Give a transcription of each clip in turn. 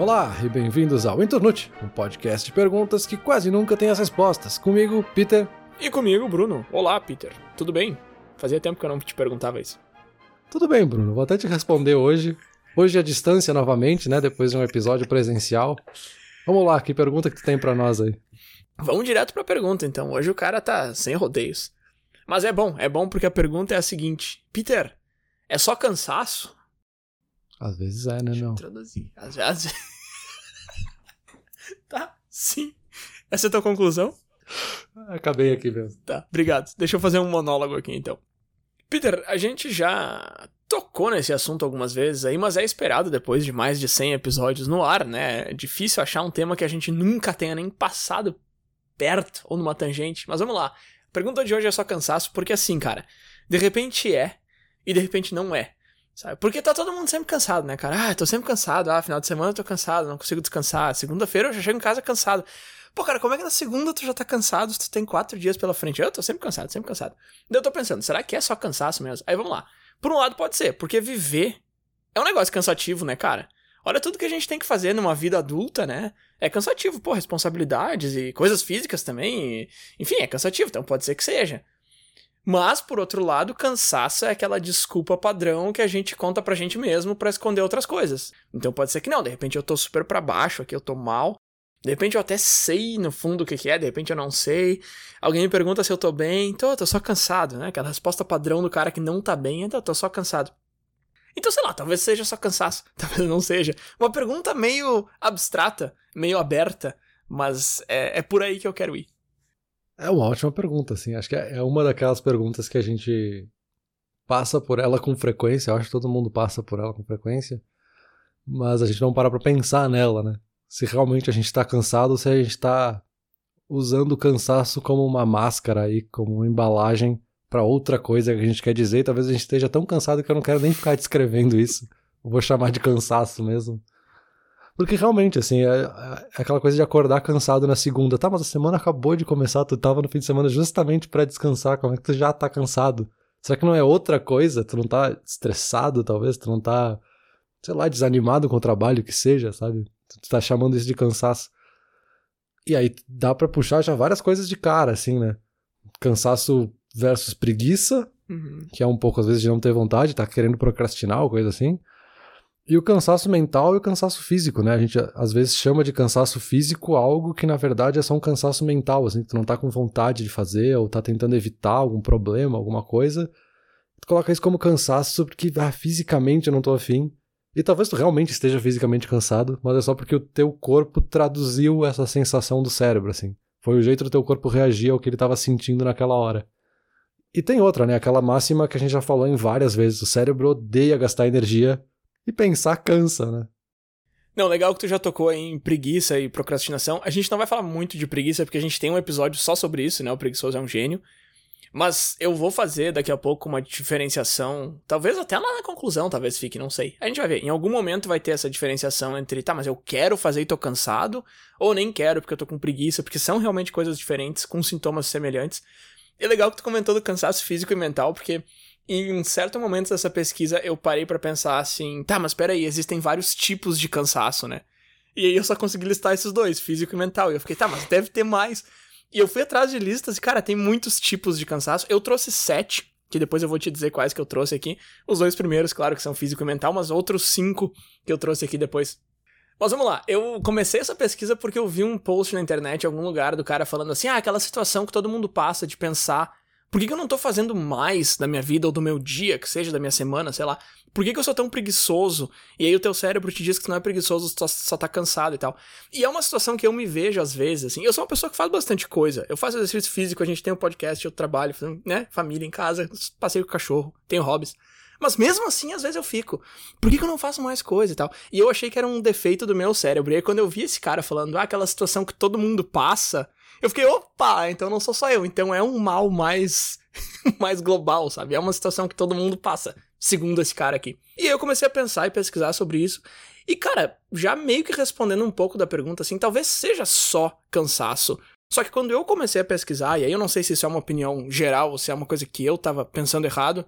Olá e bem-vindos ao Internute, um podcast de perguntas que quase nunca tem as respostas. Comigo, Peter. E comigo, Bruno. Olá, Peter. Tudo bem? Fazia tempo que eu não te perguntava isso. Tudo bem, Bruno. Vou até te responder hoje. Hoje à distância novamente, né? Depois de um episódio presencial. Vamos lá, que pergunta que tu tem para nós aí? Vamos direto pra pergunta, então. Hoje o cara tá sem rodeios. Mas é bom, é bom porque a pergunta é a seguinte: Peter, é só cansaço? Às vezes é, né, não? Traduzir. Às vezes. tá, sim. Essa é a tua conclusão? Acabei aqui mesmo. Tá, obrigado. Deixa eu fazer um monólogo aqui então. Peter, a gente já tocou nesse assunto algumas vezes aí, mas é esperado depois de mais de 100 episódios no ar, né? É difícil achar um tema que a gente nunca tenha nem passado perto ou numa tangente. Mas vamos lá. A pergunta de hoje é só cansaço, porque assim, cara, de repente é e de repente não é. Sabe? Porque tá todo mundo sempre cansado, né, cara? Ah, tô sempre cansado. Ah, final de semana eu tô cansado, não consigo descansar. Segunda-feira eu já chego em casa cansado. Pô, cara, como é que na segunda tu já tá cansado se tu tem quatro dias pela frente? Eu tô sempre cansado, sempre cansado. Daí eu tô pensando, será que é só cansaço mesmo? Aí vamos lá. Por um lado pode ser, porque viver é um negócio cansativo, né, cara? Olha tudo que a gente tem que fazer numa vida adulta, né? É cansativo, pô, responsabilidades e coisas físicas também. E, enfim, é cansativo, então pode ser que seja. Mas, por outro lado, cansaço é aquela desculpa padrão que a gente conta pra gente mesmo para esconder outras coisas. Então pode ser que não, de repente eu tô super para baixo aqui, eu tô mal. De repente eu até sei no fundo o que, que é, de repente eu não sei. Alguém me pergunta se eu tô bem, tô, tô só cansado, né? Aquela resposta padrão do cara que não tá bem, então tô só cansado. Então, sei lá, talvez seja só cansaço, talvez não seja. Uma pergunta meio abstrata, meio aberta, mas é, é por aí que eu quero ir. É uma ótima pergunta, assim. Acho que é, é uma daquelas perguntas que a gente passa por ela com frequência. Eu acho que todo mundo passa por ela com frequência. Mas a gente não para pra pensar nela, né? Se realmente a gente tá cansado ou se a gente tá usando o cansaço como uma máscara aí, como uma embalagem para outra coisa que a gente quer dizer. Talvez a gente esteja tão cansado que eu não quero nem ficar descrevendo isso. Eu vou chamar de cansaço mesmo. Porque realmente, assim, é, é, aquela coisa de acordar cansado na segunda. Tá, mas a semana acabou de começar, tu tava no fim de semana justamente para descansar. Como é que tu já tá cansado? Será que não é outra coisa? Tu não tá estressado, talvez? Tu não tá, sei lá, desanimado com o trabalho, que seja, sabe? Tu tá chamando isso de cansaço. E aí dá para puxar já várias coisas de cara, assim, né? Cansaço versus preguiça, Uhum. que é um pouco às vezes de não ter vontade, tá querendo procrastinar ou coisa assim. E o cansaço mental e o cansaço físico, né? A gente às vezes chama de cansaço físico algo que na verdade é só um cansaço mental, assim, tu não tá com vontade de fazer ou tá tentando evitar algum problema, alguma coisa. Tu coloca isso como cansaço porque ah, fisicamente eu não tô afim. E talvez tu realmente esteja fisicamente cansado, mas é só porque o teu corpo traduziu essa sensação do cérebro, assim. Foi o jeito do teu corpo reagir ao que ele estava sentindo naquela hora. E tem outra, né? Aquela máxima que a gente já falou em várias vezes: o cérebro odeia gastar energia e pensar cansa, né? Não, legal que tu já tocou em preguiça e procrastinação. A gente não vai falar muito de preguiça porque a gente tem um episódio só sobre isso, né? O preguiçoso é um gênio. Mas eu vou fazer daqui a pouco uma diferenciação, talvez até lá na conclusão, talvez fique, não sei. A gente vai ver. Em algum momento vai ter essa diferenciação entre, tá, mas eu quero fazer e tô cansado, ou nem quero porque eu tô com preguiça, porque são realmente coisas diferentes, com sintomas semelhantes. E é legal que tu comentou do cansaço físico e mental, porque em um certo momento dessa pesquisa eu parei para pensar assim, tá, mas peraí, existem vários tipos de cansaço, né? E aí eu só consegui listar esses dois, físico e mental. E eu fiquei, tá, mas deve ter mais. E eu fui atrás de listas e, cara, tem muitos tipos de cansaço. Eu trouxe sete, que depois eu vou te dizer quais que eu trouxe aqui. Os dois primeiros, claro, que são físico e mental, mas outros cinco que eu trouxe aqui depois. Mas vamos lá, eu comecei essa pesquisa porque eu vi um post na internet em algum lugar do cara falando assim: ah, aquela situação que todo mundo passa de pensar. Por que, que eu não tô fazendo mais da minha vida ou do meu dia, que seja da minha semana, sei lá? Por que, que eu sou tão preguiçoso? E aí o teu cérebro te diz que não é preguiçoso, só, só tá cansado e tal. E é uma situação que eu me vejo às vezes, assim. Eu sou uma pessoa que faz bastante coisa. Eu faço exercício físico, a gente tem um podcast, eu trabalho, né? Família em casa, passeio com cachorro, tenho hobbies. Mas mesmo assim, às vezes eu fico. Por que, que eu não faço mais coisa e tal? E eu achei que era um defeito do meu cérebro. E aí, quando eu vi esse cara falando, ah, aquela situação que todo mundo passa, eu fiquei, opa, então não sou só eu. Então é um mal mais, mais global, sabe? É uma situação que todo mundo passa, segundo esse cara aqui. E eu comecei a pensar e pesquisar sobre isso. E, cara, já meio que respondendo um pouco da pergunta, assim, talvez seja só cansaço. Só que quando eu comecei a pesquisar, e aí eu não sei se isso é uma opinião geral ou se é uma coisa que eu tava pensando errado,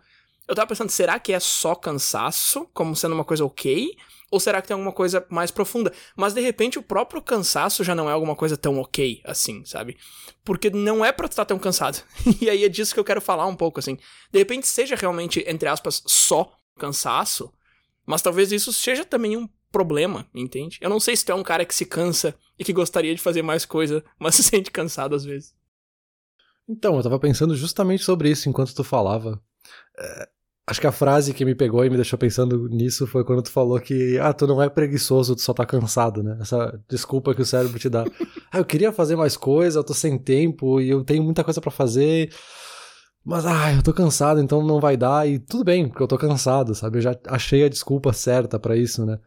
eu tava pensando, será que é só cansaço, como sendo uma coisa ok? Ou será que tem alguma coisa mais profunda? Mas de repente o próprio cansaço já não é alguma coisa tão ok assim, sabe? Porque não é pra estar tão cansado. e aí é disso que eu quero falar um pouco, assim. De repente seja realmente, entre aspas, só cansaço, mas talvez isso seja também um problema, entende? Eu não sei se tu é um cara que se cansa e que gostaria de fazer mais coisa, mas se sente cansado às vezes. Então, eu tava pensando justamente sobre isso enquanto tu falava. É, acho que a frase que me pegou e me deixou pensando nisso foi quando tu falou que, ah, tu não é preguiçoso, tu só tá cansado, né? Essa desculpa que o cérebro te dá. ah, eu queria fazer mais coisa, eu tô sem tempo e eu tenho muita coisa para fazer. Mas, ah, eu tô cansado, então não vai dar. E tudo bem, porque eu tô cansado, sabe? Eu já achei a desculpa certa para isso, né?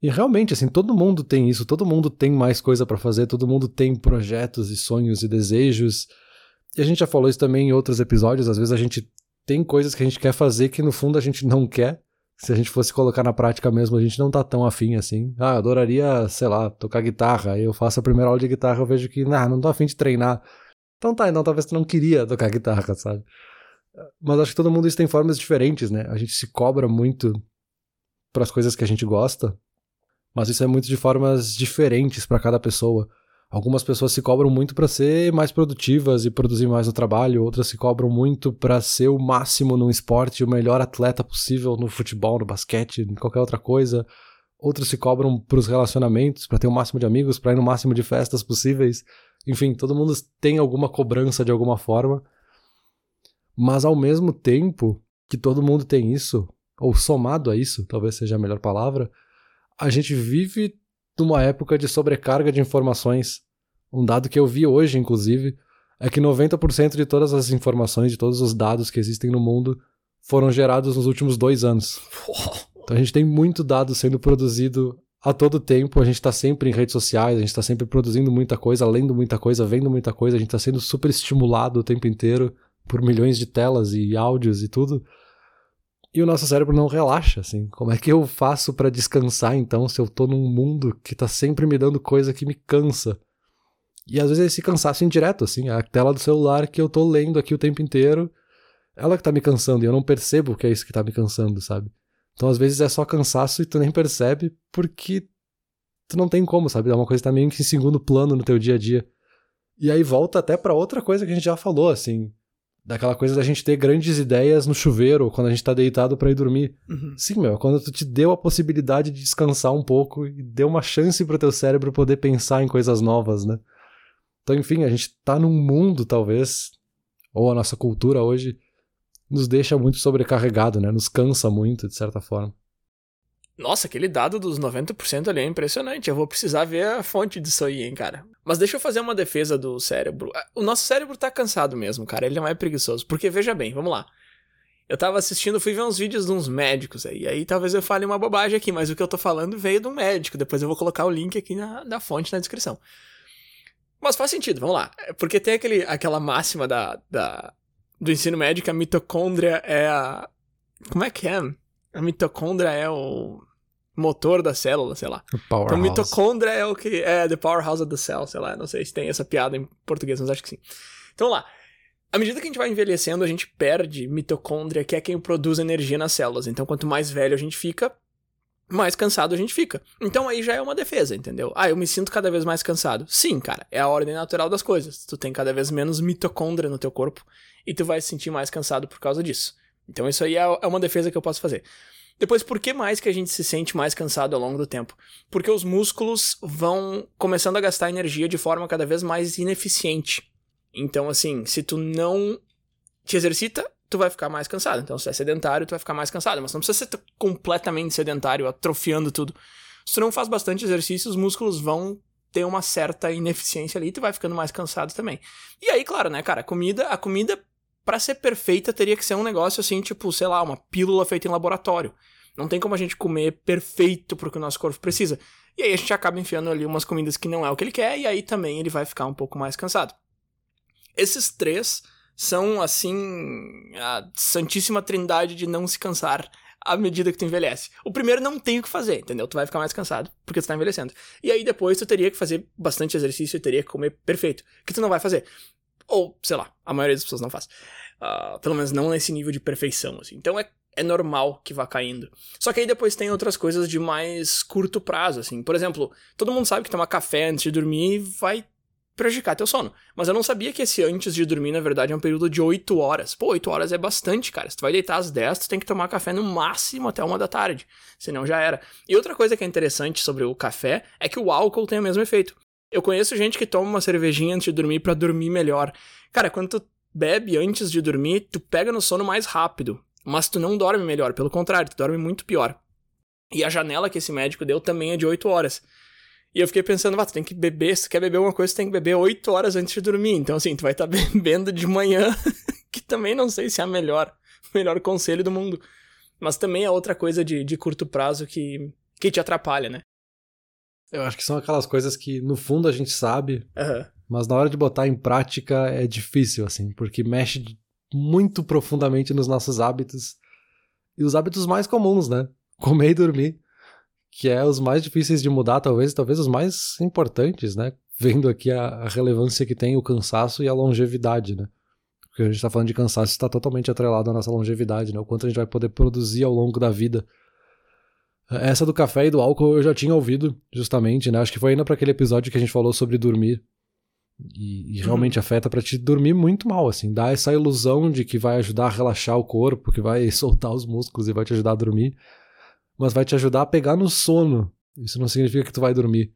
E realmente, assim, todo mundo tem isso, todo mundo tem mais coisa para fazer, todo mundo tem projetos e sonhos e desejos. E a gente já falou isso também em outros episódios, às vezes a gente tem coisas que a gente quer fazer que no fundo a gente não quer. Se a gente fosse colocar na prática mesmo, a gente não tá tão afim assim. Ah, eu adoraria, sei lá, tocar guitarra. Aí eu faço a primeira aula de guitarra, eu vejo que, nah, não tô afim de treinar. Então tá, então talvez tu não queria tocar guitarra, sabe? Mas acho que todo mundo isso tem formas diferentes, né? A gente se cobra muito para as coisas que a gente gosta, mas isso é muito de formas diferentes para cada pessoa. Algumas pessoas se cobram muito para ser mais produtivas e produzir mais no trabalho, outras se cobram muito para ser o máximo no esporte, o melhor atleta possível no futebol, no basquete, em qualquer outra coisa. Outros se cobram para os relacionamentos, para ter o máximo de amigos, para ir no máximo de festas possíveis. Enfim, todo mundo tem alguma cobrança de alguma forma. Mas ao mesmo tempo que todo mundo tem isso, ou somado a isso, talvez seja a melhor palavra, a gente vive numa época de sobrecarga de informações. Um dado que eu vi hoje, inclusive, é que 90% de todas as informações, de todos os dados que existem no mundo, foram gerados nos últimos dois anos. Então a gente tem muito dado sendo produzido a todo tempo, a gente está sempre em redes sociais, a gente está sempre produzindo muita coisa, lendo muita coisa, vendo muita coisa, a gente está sendo super estimulado o tempo inteiro por milhões de telas e áudios e tudo. E o nosso cérebro não relaxa, assim. Como é que eu faço para descansar, então, se eu tô num mundo que tá sempre me dando coisa que me cansa? E às vezes é esse cansaço indireto, assim, a tela do celular que eu tô lendo aqui o tempo inteiro, ela que tá me cansando, e eu não percebo que é isso que tá me cansando, sabe? Então às vezes é só cansaço e tu nem percebe porque tu não tem como, sabe? É uma coisa que tá meio que em segundo plano no teu dia a dia. E aí volta até para outra coisa que a gente já falou, assim. Daquela coisa da gente ter grandes ideias no chuveiro, quando a gente tá deitado para ir dormir. Uhum. Sim, meu, quando tu te deu a possibilidade de descansar um pouco e deu uma chance pro teu cérebro poder pensar em coisas novas, né? Então, enfim, a gente tá num mundo, talvez, ou a nossa cultura hoje, nos deixa muito sobrecarregado, né? Nos cansa muito, de certa forma. Nossa, aquele dado dos 90% ali é impressionante. Eu vou precisar ver a fonte disso aí, hein, cara. Mas deixa eu fazer uma defesa do cérebro. Ah, o nosso cérebro tá cansado mesmo, cara. Ele não é preguiçoso. Porque, veja bem, vamos lá. Eu tava assistindo, fui ver uns vídeos de uns médicos aí. Aí talvez eu fale uma bobagem aqui, mas o que eu tô falando veio de um médico. Depois eu vou colocar o link aqui na, na fonte na descrição. Mas faz sentido, vamos lá. É porque tem aquele, aquela máxima da, da, do ensino médio que a mitocôndria é a. Como é que é? A mitocôndria é o motor da célula, sei lá. O então, mitocôndria é o que é the powerhouse of the cell, sei lá. Não sei se tem essa piada em português, mas acho que sim. Então, lá. À medida que a gente vai envelhecendo, a gente perde mitocôndria, que é quem produz energia nas células. Então, quanto mais velho a gente fica, mais cansado a gente fica. Então aí já é uma defesa, entendeu? Ah, eu me sinto cada vez mais cansado. Sim, cara, é a ordem natural das coisas. Tu tem cada vez menos mitocôndria no teu corpo e tu vai se sentir mais cansado por causa disso. Então isso aí é, é uma defesa que eu posso fazer. Depois, por que mais que a gente se sente mais cansado ao longo do tempo? Porque os músculos vão começando a gastar energia de forma cada vez mais ineficiente. Então, assim, se tu não te exercita, tu vai ficar mais cansado. Então, se é sedentário, tu vai ficar mais cansado. Mas não precisa ser completamente sedentário, atrofiando tudo. Se tu não faz bastante exercício, os músculos vão ter uma certa ineficiência ali e tu vai ficando mais cansado também. E aí, claro, né, cara, a comida, a comida para ser perfeita teria que ser um negócio assim, tipo, sei lá, uma pílula feita em laboratório. Não tem como a gente comer perfeito pro que o nosso corpo precisa. E aí a gente acaba enfiando ali umas comidas que não é o que ele quer, e aí também ele vai ficar um pouco mais cansado. Esses três são, assim, a santíssima trindade de não se cansar à medida que tu envelhece. O primeiro não tem o que fazer, entendeu? Tu vai ficar mais cansado porque tu tá envelhecendo. E aí depois tu teria que fazer bastante exercício e teria que comer perfeito, que tu não vai fazer. Ou, sei lá, a maioria das pessoas não faz. Uh, pelo menos não nesse nível de perfeição, assim. Então é, é normal que vá caindo. Só que aí depois tem outras coisas de mais curto prazo, assim. Por exemplo, todo mundo sabe que tomar café antes de dormir vai prejudicar teu sono. Mas eu não sabia que esse antes de dormir, na verdade, é um período de 8 horas. Pô, 8 horas é bastante, cara. Se tu vai deitar às 10, tu tem que tomar café no máximo até uma da tarde. Senão já era. E outra coisa que é interessante sobre o café é que o álcool tem o mesmo efeito. Eu conheço gente que toma uma cervejinha antes de dormir para dormir melhor. Cara, quando tu bebe antes de dormir, tu pega no sono mais rápido. Mas tu não dorme melhor, pelo contrário, tu dorme muito pior. E a janela que esse médico deu também é de 8 horas. E eu fiquei pensando, ah, tu tem que beber, se tu quer beber uma coisa, tu tem que beber 8 horas antes de dormir. Então, assim, tu vai estar tá bebendo de manhã, que também não sei se é a melhor, melhor conselho do mundo. Mas também é outra coisa de, de curto prazo que, que te atrapalha, né? Eu acho que são aquelas coisas que, no fundo, a gente sabe, uhum. mas na hora de botar em prática é difícil, assim, porque mexe muito profundamente nos nossos hábitos. E os hábitos mais comuns, né? Comer e dormir que é os mais difíceis de mudar, talvez, talvez os mais importantes, né? Vendo aqui a, a relevância que tem o cansaço e a longevidade, né? Porque a gente está falando de cansaço está totalmente atrelado à nossa longevidade, né? O quanto a gente vai poder produzir ao longo da vida. Essa do café e do álcool eu já tinha ouvido, justamente, né? Acho que foi ainda para aquele episódio que a gente falou sobre dormir. E, e realmente uhum. afeta para te dormir muito mal, assim. Dá essa ilusão de que vai ajudar a relaxar o corpo, que vai soltar os músculos e vai te ajudar a dormir mas vai te ajudar a pegar no sono. Isso não significa que tu vai dormir.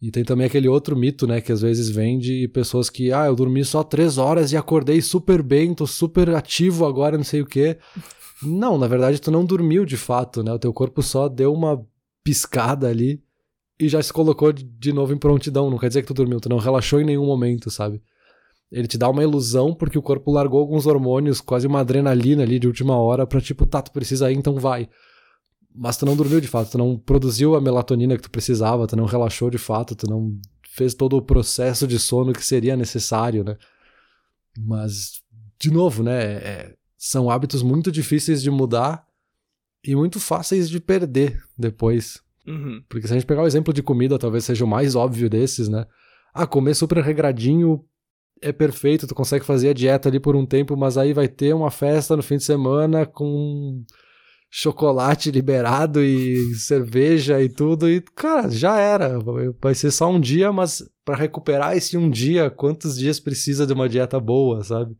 E tem também aquele outro mito, né, que às vezes vem de pessoas que, ah, eu dormi só três horas e acordei super bem, tô super ativo agora, não sei o quê. Não, na verdade tu não dormiu de fato, né? O teu corpo só deu uma piscada ali e já se colocou de novo em prontidão. Não quer dizer que tu dormiu, tu não relaxou em nenhum momento, sabe? Ele te dá uma ilusão porque o corpo largou alguns hormônios, quase uma adrenalina ali de última hora pra tipo, tá, tu precisa ir, então vai mas tu não dormiu de fato, tu não produziu a melatonina que tu precisava, tu não relaxou de fato, tu não fez todo o processo de sono que seria necessário, né? Mas, de novo, né? É, são hábitos muito difíceis de mudar e muito fáceis de perder depois. Uhum. Porque se a gente pegar o exemplo de comida, talvez seja o mais óbvio desses, né? Ah, comer super regradinho é perfeito, tu consegue fazer a dieta ali por um tempo, mas aí vai ter uma festa no fim de semana com chocolate liberado e cerveja e tudo. E, cara, já era. Vai ser só um dia, mas para recuperar esse um dia, quantos dias precisa de uma dieta boa, sabe?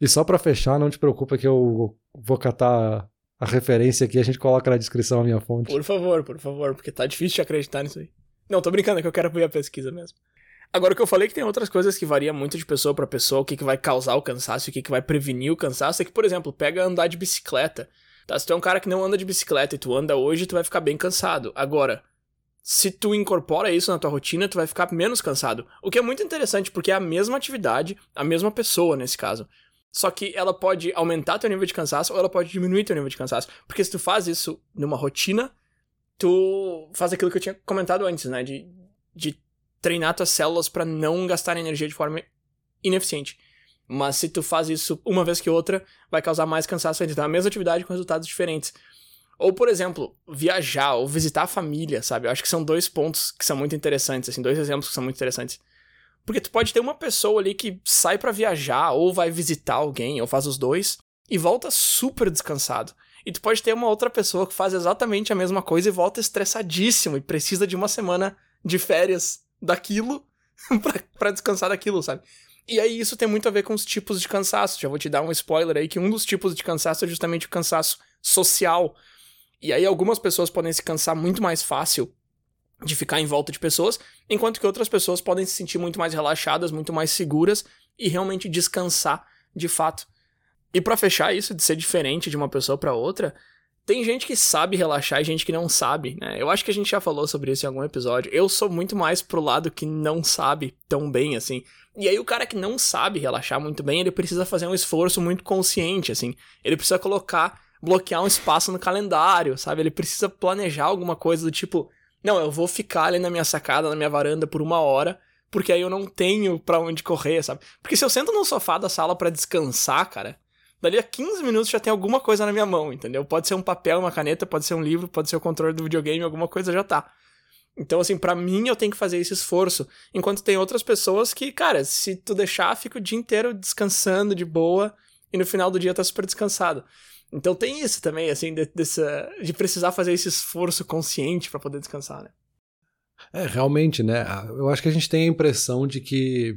E só para fechar, não te preocupa que eu vou catar a referência aqui, a gente coloca na descrição a minha fonte. Por favor, por favor, porque tá difícil de acreditar nisso aí. Não, tô brincando, é que eu quero ver a pesquisa mesmo. Agora, o que eu falei que tem outras coisas que varia muito de pessoa para pessoa, o que, que vai causar o cansaço, o que, que vai prevenir o cansaço, é que, por exemplo, pega andar de bicicleta. Tá? Se tu é um cara que não anda de bicicleta e tu anda hoje, tu vai ficar bem cansado. Agora, se tu incorpora isso na tua rotina, tu vai ficar menos cansado. O que é muito interessante, porque é a mesma atividade, a mesma pessoa nesse caso. Só que ela pode aumentar teu nível de cansaço ou ela pode diminuir teu nível de cansaço. Porque se tu faz isso numa rotina, tu faz aquilo que eu tinha comentado antes, né? De, de treinar tuas células para não gastar energia de forma ineficiente. Mas se tu faz isso uma vez que outra, vai causar mais cansaço ainda. Então, a mesma atividade com resultados diferentes. Ou, por exemplo, viajar ou visitar a família, sabe? Eu acho que são dois pontos que são muito interessantes, assim, dois exemplos que são muito interessantes. Porque tu pode ter uma pessoa ali que sai para viajar, ou vai visitar alguém, ou faz os dois, e volta super descansado. E tu pode ter uma outra pessoa que faz exatamente a mesma coisa e volta estressadíssimo e precisa de uma semana de férias daquilo pra descansar daquilo, sabe? E aí isso tem muito a ver com os tipos de cansaço. Já vou te dar um spoiler aí que um dos tipos de cansaço é justamente o cansaço social. E aí algumas pessoas podem se cansar muito mais fácil de ficar em volta de pessoas, enquanto que outras pessoas podem se sentir muito mais relaxadas, muito mais seguras e realmente descansar de fato. E para fechar isso de ser diferente de uma pessoa para outra, tem gente que sabe relaxar e gente que não sabe, né? Eu acho que a gente já falou sobre isso em algum episódio. Eu sou muito mais pro lado que não sabe tão bem, assim. E aí o cara que não sabe relaxar muito bem, ele precisa fazer um esforço muito consciente, assim. Ele precisa colocar, bloquear um espaço no calendário, sabe? Ele precisa planejar alguma coisa do tipo, não, eu vou ficar ali na minha sacada, na minha varanda por uma hora, porque aí eu não tenho para onde correr, sabe? Porque se eu sento no sofá da sala para descansar, cara, dali a 15 minutos já tem alguma coisa na minha mão, entendeu? Pode ser um papel, uma caneta, pode ser um livro, pode ser o controle do videogame, alguma coisa já tá. Então, assim, para mim eu tenho que fazer esse esforço. Enquanto tem outras pessoas que, cara, se tu deixar, fica o dia inteiro descansando de boa e no final do dia tá super descansado. Então tem isso também, assim, de, dessa, de precisar fazer esse esforço consciente para poder descansar, né? É, realmente, né? Eu acho que a gente tem a impressão de que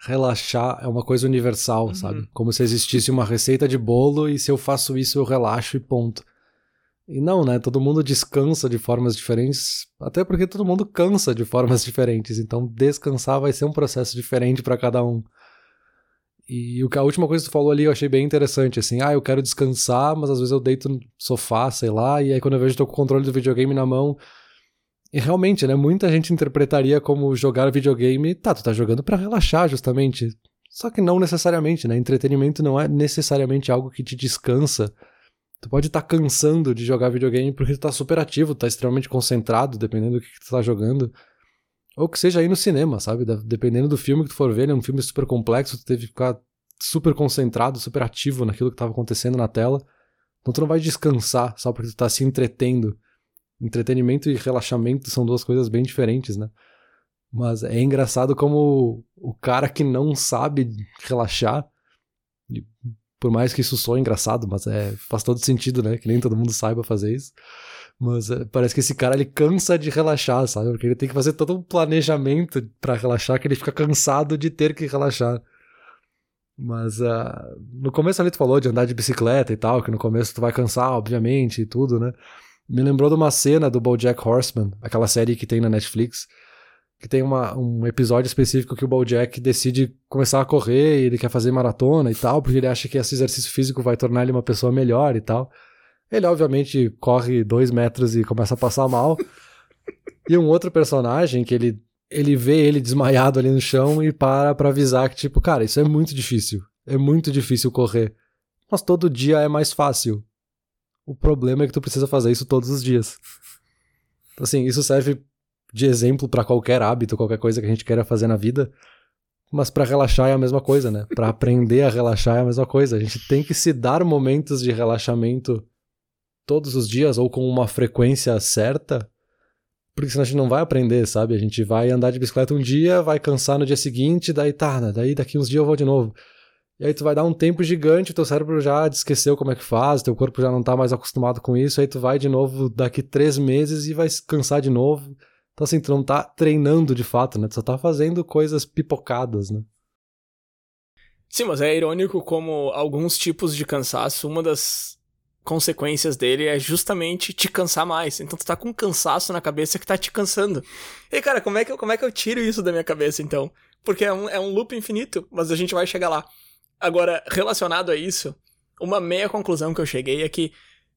relaxar é uma coisa universal, uhum. sabe? Como se existisse uma receita de bolo e se eu faço isso eu relaxo e ponto. E não, né? Todo mundo descansa de formas diferentes, até porque todo mundo cansa de formas diferentes. Então, descansar vai ser um processo diferente para cada um. E o que a última coisa que tu falou ali eu achei bem interessante, assim, ah, eu quero descansar, mas às vezes eu deito no sofá, sei lá, e aí quando eu vejo tô com o controle do videogame na mão. E realmente, né, muita gente interpretaria como jogar videogame, tá, tu tá jogando para relaxar, justamente. Só que não necessariamente, né? Entretenimento não é necessariamente algo que te descansa. Tu pode estar tá cansando de jogar videogame porque tu tá super ativo, tá extremamente concentrado, dependendo do que, tu tá jogando. Ou que seja aí no cinema, sabe? Dependendo do filme que tu for ver, é um filme super complexo, tu teve que ficar super concentrado, super ativo naquilo que estava acontecendo na tela. Então tu não vai descansar só porque tu tá se entretendo. Entretenimento e relaxamento são duas coisas bem diferentes, né? Mas é engraçado como o cara que não sabe relaxar, por mais que isso soe engraçado, mas é, faz todo sentido, né? Que nem todo mundo saiba fazer isso. Mas é, parece que esse cara ele cansa de relaxar, sabe? Porque ele tem que fazer todo um planejamento para relaxar, que ele fica cansado de ter que relaxar. Mas uh, no começo ali tu falou de andar de bicicleta e tal, que no começo tu vai cansar, obviamente, e tudo, né? Me lembrou de uma cena do BoJack Horseman, aquela série que tem na Netflix, que tem uma, um episódio específico que o BoJack decide começar a correr, e ele quer fazer maratona e tal, porque ele acha que esse exercício físico vai tornar ele uma pessoa melhor e tal. Ele, obviamente, corre dois metros e começa a passar mal. e um outro personagem que ele, ele vê ele desmaiado ali no chão e para pra avisar que, tipo, cara, isso é muito difícil. É muito difícil correr. Mas todo dia é mais fácil. O problema é que tu precisa fazer isso todos os dias. Assim, isso serve de exemplo para qualquer hábito, qualquer coisa que a gente queira fazer na vida. Mas para relaxar é a mesma coisa, né? Para aprender a relaxar é a mesma coisa. A gente tem que se dar momentos de relaxamento todos os dias ou com uma frequência certa, porque senão a gente não vai aprender, sabe? A gente vai andar de bicicleta um dia, vai cansar no dia seguinte, daí tá, né? daí daqui uns dias eu vou de novo. E aí tu vai dar um tempo gigante, teu cérebro já esqueceu como é que faz, teu corpo já não tá mais acostumado com isso, aí tu vai de novo daqui três meses e vai cansar de novo. Então assim, tu não tá treinando de fato, né? Tu só tá fazendo coisas pipocadas, né? Sim, mas é irônico como alguns tipos de cansaço, uma das consequências dele é justamente te cansar mais. Então tu tá com um cansaço na cabeça que tá te cansando. E cara, como é que eu, como é que eu tiro isso da minha cabeça então? Porque é um, é um loop infinito, mas a gente vai chegar lá. Agora, relacionado a isso, uma meia conclusão que eu cheguei é que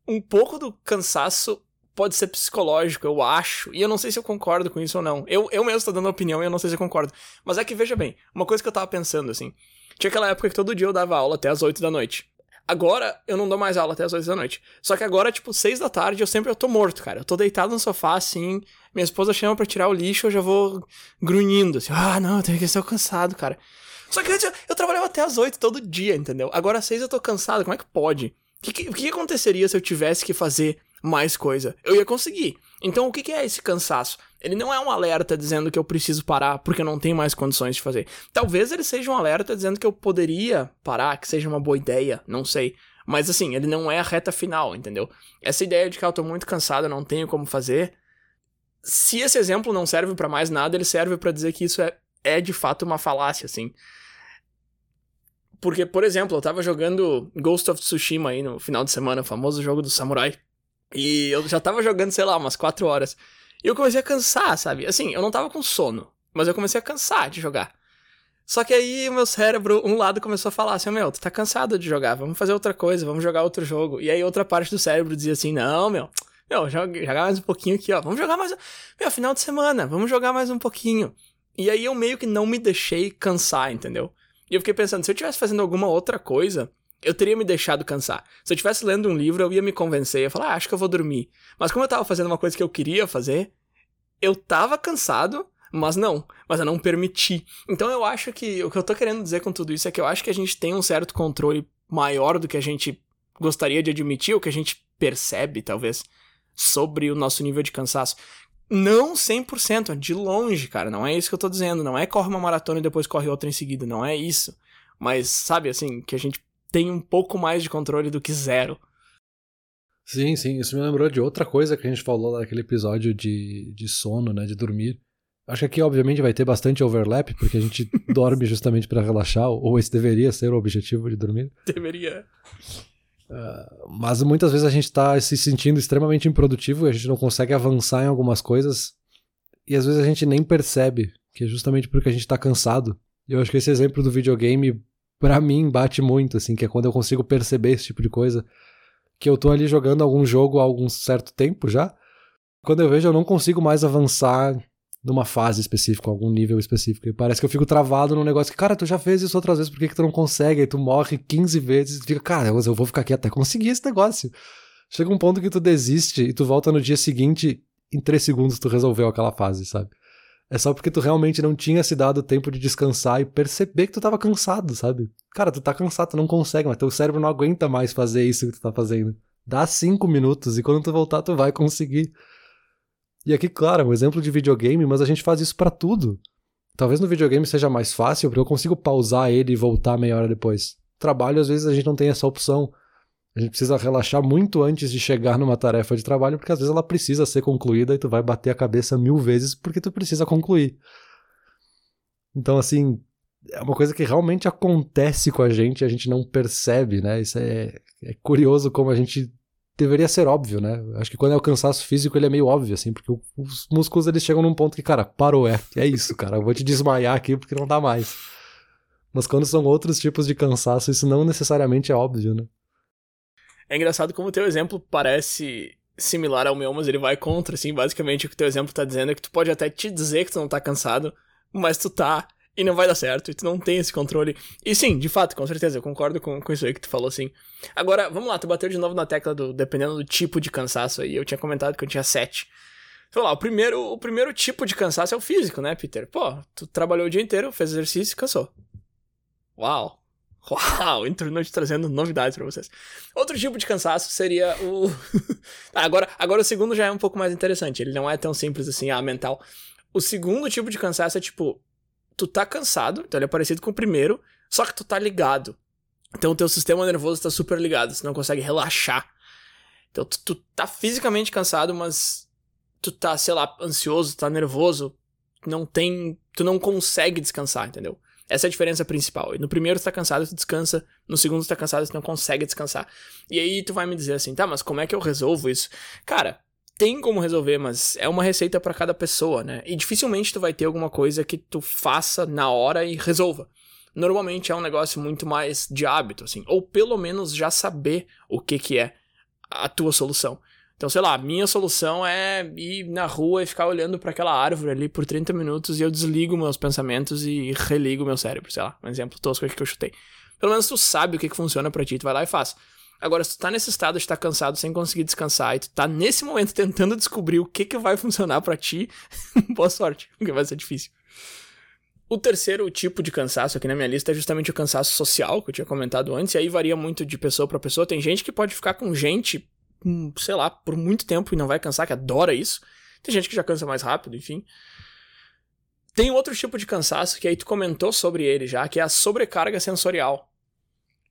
um pouco do cansaço pode ser psicológico, eu acho. E eu não sei se eu concordo com isso ou não. Eu, eu mesmo tô dando opinião e eu não sei se eu concordo. Mas é que, veja bem, uma coisa que eu tava pensando, assim. Tinha aquela época que todo dia eu dava aula até as 8 da noite. Agora eu não dou mais aula até as 8 da noite. Só que agora, tipo, 6 da tarde eu sempre eu tô morto, cara. Eu tô deitado no sofá assim, minha esposa chama para tirar o lixo, eu já vou grunhindo, assim, ah, não, eu tenho que estar cansado, cara. Só que antes eu, trabalhava até as 8 todo dia, entendeu? Agora às 6 eu tô cansado, como é que pode? O que, que, que aconteceria se eu tivesse que fazer mais coisa? Eu ia conseguir. Então o que, que é esse cansaço? Ele não é um alerta dizendo que eu preciso parar porque eu não tenho mais condições de fazer. Talvez ele seja um alerta dizendo que eu poderia parar, que seja uma boa ideia, não sei. Mas assim, ele não é a reta final, entendeu? Essa ideia de que eu tô muito cansado, eu não tenho como fazer. Se esse exemplo não serve para mais nada, ele serve para dizer que isso é, é de fato uma falácia, assim. Porque, por exemplo, eu tava jogando Ghost of Tsushima aí no final de semana, o famoso jogo do samurai. E eu já tava jogando, sei lá, umas 4 horas. E eu comecei a cansar, sabe? Assim, eu não tava com sono, mas eu comecei a cansar de jogar. Só que aí o meu cérebro, um lado começou a falar assim, meu, tu tá cansado de jogar, vamos fazer outra coisa, vamos jogar outro jogo. E aí outra parte do cérebro dizia assim, não, meu, meu, joga, jogar mais um pouquinho aqui, ó, vamos jogar mais, meu, final de semana, vamos jogar mais um pouquinho. E aí eu meio que não me deixei cansar, entendeu? E eu fiquei pensando, se eu estivesse fazendo alguma outra coisa, eu teria me deixado cansar. Se eu estivesse lendo um livro, eu ia me convencer, ia falar, ah, acho que eu vou dormir. Mas como eu tava fazendo uma coisa que eu queria fazer, eu tava cansado, mas não, mas eu não permiti. Então eu acho que o que eu tô querendo dizer com tudo isso é que eu acho que a gente tem um certo controle maior do que a gente gostaria de admitir, ou que a gente percebe, talvez, sobre o nosso nível de cansaço. Não 100%, de longe, cara. Não é isso que eu tô dizendo. Não é corre uma maratona e depois corre outra em seguida. Não é isso. Mas, sabe, assim, que a gente tem um pouco mais de controle do que zero. Sim, sim. Isso me lembrou de outra coisa que a gente falou naquele episódio de, de sono, né? De dormir. Acho que aqui, obviamente, vai ter bastante overlap, porque a gente dorme justamente para relaxar, ou esse deveria ser o objetivo de dormir. Deveria. Mas muitas vezes a gente tá se sentindo extremamente improdutivo e a gente não consegue avançar em algumas coisas, e às vezes a gente nem percebe, que é justamente porque a gente tá cansado. E eu acho que esse exemplo do videogame, para mim, bate muito, assim, que é quando eu consigo perceber esse tipo de coisa. Que eu tô ali jogando algum jogo há algum certo tempo já. Quando eu vejo, eu não consigo mais avançar numa fase específica, algum nível específico. E parece que eu fico travado num negócio que, cara, tu já fez isso outras vezes, por que, que tu não consegue? Aí tu morre 15 vezes e fica, cara, eu vou ficar aqui até conseguir esse negócio. Chega um ponto que tu desiste e tu volta no dia seguinte, em 3 segundos tu resolveu aquela fase, sabe? É só porque tu realmente não tinha se dado tempo de descansar e perceber que tu tava cansado, sabe? Cara, tu tá cansado, tu não consegue, mas teu cérebro não aguenta mais fazer isso que tu tá fazendo. Dá 5 minutos e quando tu voltar tu vai conseguir. E aqui, claro, é um exemplo de videogame, mas a gente faz isso para tudo. Talvez no videogame seja mais fácil, porque eu consigo pausar ele e voltar meia hora depois. Trabalho, às vezes, a gente não tem essa opção. A gente precisa relaxar muito antes de chegar numa tarefa de trabalho, porque às vezes ela precisa ser concluída e tu vai bater a cabeça mil vezes porque tu precisa concluir. Então, assim, é uma coisa que realmente acontece com a gente e a gente não percebe, né? Isso é, é curioso como a gente deveria ser óbvio, né? Acho que quando é o cansaço físico, ele é meio óbvio, assim, porque os músculos eles chegam num ponto que, cara, parou, é, é isso, cara, eu vou te desmaiar aqui porque não dá mais. Mas quando são outros tipos de cansaço, isso não necessariamente é óbvio, né? É engraçado como o teu exemplo parece similar ao meu, mas ele vai contra, assim, basicamente o que o teu exemplo tá dizendo é que tu pode até te dizer que tu não tá cansado, mas tu tá, e não vai dar certo, e tu não tem esse controle. E sim, de fato, com certeza, eu concordo com, com isso aí que tu falou, assim. Agora, vamos lá, tu bateu de novo na tecla do dependendo do tipo de cansaço aí. Eu tinha comentado que eu tinha sete. Sei lá, o primeiro, o primeiro tipo de cansaço é o físico, né, Peter? Pô, tu trabalhou o dia inteiro, fez exercício e cansou. Uau! Uau, internet trazendo novidades para vocês. Outro tipo de cansaço seria o. Ah, agora, agora o segundo já é um pouco mais interessante. Ele não é tão simples assim, ah, mental. O segundo tipo de cansaço é tipo, tu tá cansado, então ele é parecido com o primeiro, só que tu tá ligado. Então o teu sistema nervoso tá super ligado, você não consegue relaxar. Então tu, tu tá fisicamente cansado, mas tu tá, sei lá, ansioso, tá nervoso, não tem, tu não consegue descansar, entendeu? Essa é a diferença principal. E no primeiro tu tá cansado, tu descansa. No segundo tu tá cansado, tu não consegue descansar. E aí tu vai me dizer assim, tá, mas como é que eu resolvo isso? Cara, tem como resolver, mas é uma receita para cada pessoa, né? E dificilmente tu vai ter alguma coisa que tu faça na hora e resolva. Normalmente é um negócio muito mais de hábito, assim, ou pelo menos já saber o que que é a tua solução. Então, sei lá, minha solução é ir na rua e ficar olhando para aquela árvore ali por 30 minutos e eu desligo meus pensamentos e religo meu cérebro, sei lá, um exemplo tosco que eu chutei. Pelo menos tu sabe o que, que funciona para ti, tu vai lá e faz. Agora, se tu tá nesse estado de estar tá cansado sem conseguir descansar e tu tá nesse momento tentando descobrir o que que vai funcionar para ti, boa sorte, porque vai ser difícil. O terceiro tipo de cansaço aqui na minha lista é justamente o cansaço social, que eu tinha comentado antes, e aí varia muito de pessoa para pessoa. Tem gente que pode ficar com gente, hum, sei lá, por muito tempo e não vai cansar, que adora isso. Tem gente que já cansa mais rápido, enfim. Tem outro tipo de cansaço que aí tu comentou sobre ele já, que é a sobrecarga sensorial.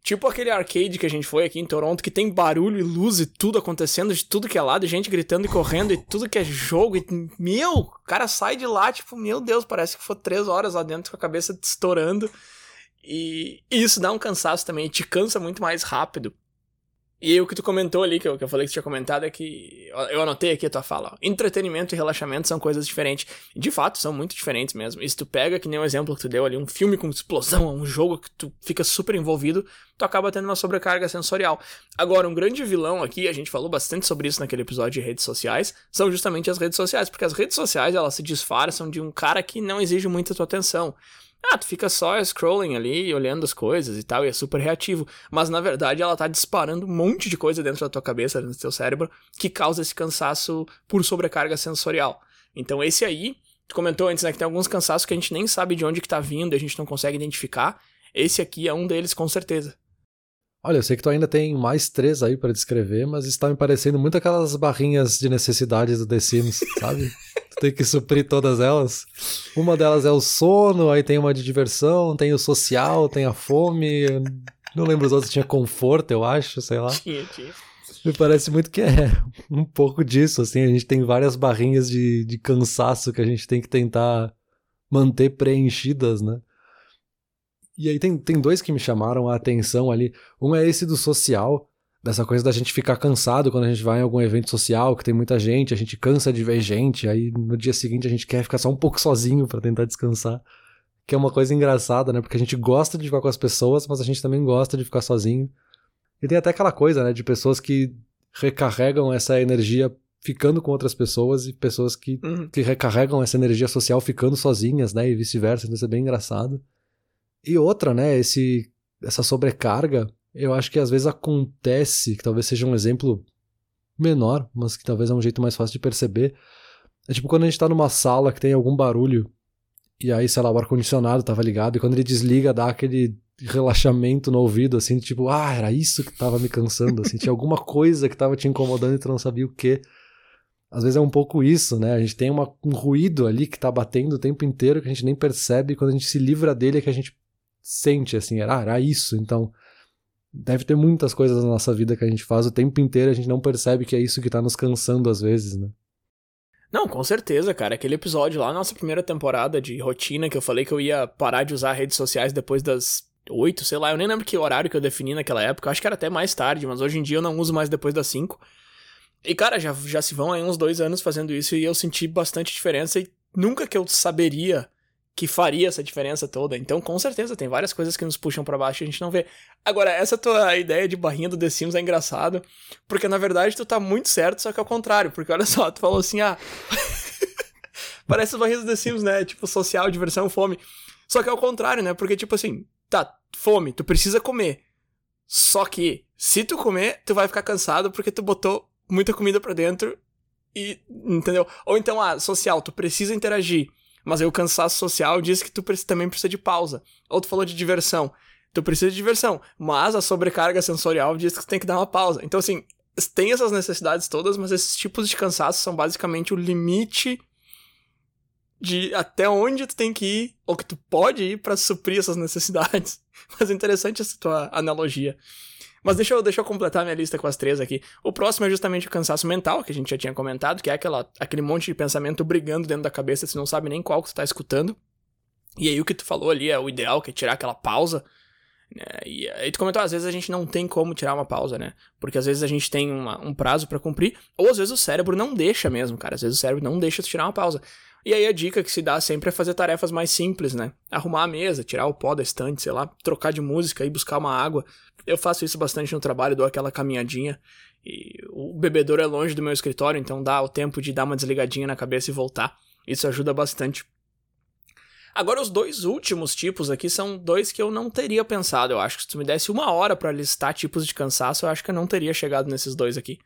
Tipo aquele arcade que a gente foi aqui em Toronto, que tem barulho e luz e tudo acontecendo de tudo que é lado, gente gritando e correndo e tudo que é jogo. E, meu, o cara sai de lá, tipo, meu Deus, parece que foi três horas lá dentro com a cabeça estourando. E, e isso dá um cansaço também, te cansa muito mais rápido. E o que tu comentou ali, que eu, que eu falei que tu tinha comentado, é que. Eu anotei aqui a tua fala. Ó, entretenimento e relaxamento são coisas diferentes. De fato, são muito diferentes mesmo. E se tu pega, que nem o exemplo que tu deu ali, um filme com explosão, um jogo que tu fica super envolvido, tu acaba tendo uma sobrecarga sensorial. Agora, um grande vilão aqui, a gente falou bastante sobre isso naquele episódio de redes sociais, são justamente as redes sociais. Porque as redes sociais, elas se disfarçam de um cara que não exige muita tua atenção. Ah, tu fica só scrolling ali, olhando as coisas e tal, e é super reativo. Mas na verdade ela tá disparando um monte de coisa dentro da tua cabeça, dentro do teu cérebro, que causa esse cansaço por sobrecarga sensorial. Então esse aí, tu comentou antes, né, que tem alguns cansaços que a gente nem sabe de onde que tá vindo, a gente não consegue identificar. Esse aqui é um deles, com certeza. Olha, eu sei que tu ainda tem mais três aí para descrever, mas está me parecendo muito aquelas barrinhas de necessidades do The Sims, sabe? Tem que suprir todas elas. Uma delas é o sono, aí tem uma de diversão, tem o social, tem a fome. Não lembro os outros, tinha conforto, eu acho, sei lá. Tinha, tinha. Me parece muito que é um pouco disso, assim. A gente tem várias barrinhas de, de cansaço que a gente tem que tentar manter preenchidas, né? E aí tem, tem dois que me chamaram a atenção ali. Um é esse do social, dessa coisa da gente ficar cansado quando a gente vai em algum evento social, que tem muita gente, a gente cansa de ver gente, aí no dia seguinte a gente quer ficar só um pouco sozinho para tentar descansar. Que é uma coisa engraçada, né? Porque a gente gosta de ficar com as pessoas, mas a gente também gosta de ficar sozinho. E tem até aquela coisa, né, de pessoas que recarregam essa energia ficando com outras pessoas e pessoas que, Uhum. que recarregam essa energia social ficando sozinhas, né, e vice-versa. Então isso é bem engraçado. E outra, né, esse, essa sobrecarga, eu acho que às vezes acontece, que talvez seja um exemplo menor, mas que talvez é um jeito mais fácil de perceber. É tipo quando a gente tá numa sala que tem algum barulho, e aí, sei lá, o ar-condicionado tava ligado, e quando ele desliga, dá aquele relaxamento no ouvido, assim, tipo, ah, era isso que tava me cansando, assim, tinha alguma coisa que tava te incomodando e tu não sabia o que. Às vezes é um pouco isso, né? A gente tem uma, um ruído ali que tá batendo o tempo inteiro que a gente nem percebe, e quando a gente se livra dele é que a gente sente, assim, ah, era isso, então deve ter muitas coisas na nossa vida que a gente faz o tempo inteiro a gente não percebe que é isso que tá nos cansando às vezes, né? Não, com certeza, cara. Aquele episódio lá nossa primeira temporada de rotina que eu falei que eu ia parar de usar redes sociais depois das oito, sei lá. Eu nem lembro que horário que eu defini naquela época. Eu acho que era até mais tarde, mas hoje em dia eu não uso mais depois das cinco. E, cara, já, já se vão aí uns dois anos fazendo isso e eu senti bastante diferença e nunca que eu saberia que faria essa diferença toda. Então, com certeza, tem várias coisas que nos puxam para baixo e a gente não vê. Agora, essa tua ideia de barrinha do The Sims é engraçado, porque na verdade tu tá muito certo, só que ao contrário. Porque olha só, tu falou assim, ah. Parece as barrinhas do The Sims, né? Tipo, social, diversão, fome. Só que é ao contrário, né? Porque, tipo assim, tá, fome, tu precisa comer. Só que, se tu comer, tu vai ficar cansado porque tu botou muita comida pra dentro e. Entendeu? Ou então, ah, social, tu precisa interagir. Mas aí o cansaço social diz que tu também precisa de pausa. Ou tu falou de diversão. Tu precisa de diversão. Mas a sobrecarga sensorial diz que tu tem que dar uma pausa. Então, assim, tem essas necessidades todas, mas esses tipos de cansaço são basicamente o limite de até onde tu tem que ir, ou que tu pode ir para suprir essas necessidades. Mas é interessante essa tua analogia. Mas deixa eu, deixa eu completar minha lista com as três aqui. O próximo é justamente o cansaço mental, que a gente já tinha comentado, que é aquela, aquele monte de pensamento brigando dentro da cabeça, você não sabe nem qual que tu tá escutando. E aí o que tu falou ali é o ideal, que é tirar aquela pausa. Né? E aí tu comentou, às vezes a gente não tem como tirar uma pausa, né? Porque às vezes a gente tem uma, um prazo para cumprir, ou às vezes o cérebro não deixa mesmo, cara. Às vezes o cérebro não deixa tu tirar uma pausa. E aí a dica que se dá sempre é fazer tarefas mais simples, né? Arrumar a mesa, tirar o pó da estante, sei lá, trocar de música e buscar uma água. Eu faço isso bastante no trabalho, dou aquela caminhadinha. E o bebedouro é longe do meu escritório, então dá o tempo de dar uma desligadinha na cabeça e voltar. Isso ajuda bastante. Agora, os dois últimos tipos aqui são dois que eu não teria pensado. Eu acho que se tu me desse uma hora para listar tipos de cansaço, eu acho que eu não teria chegado nesses dois aqui.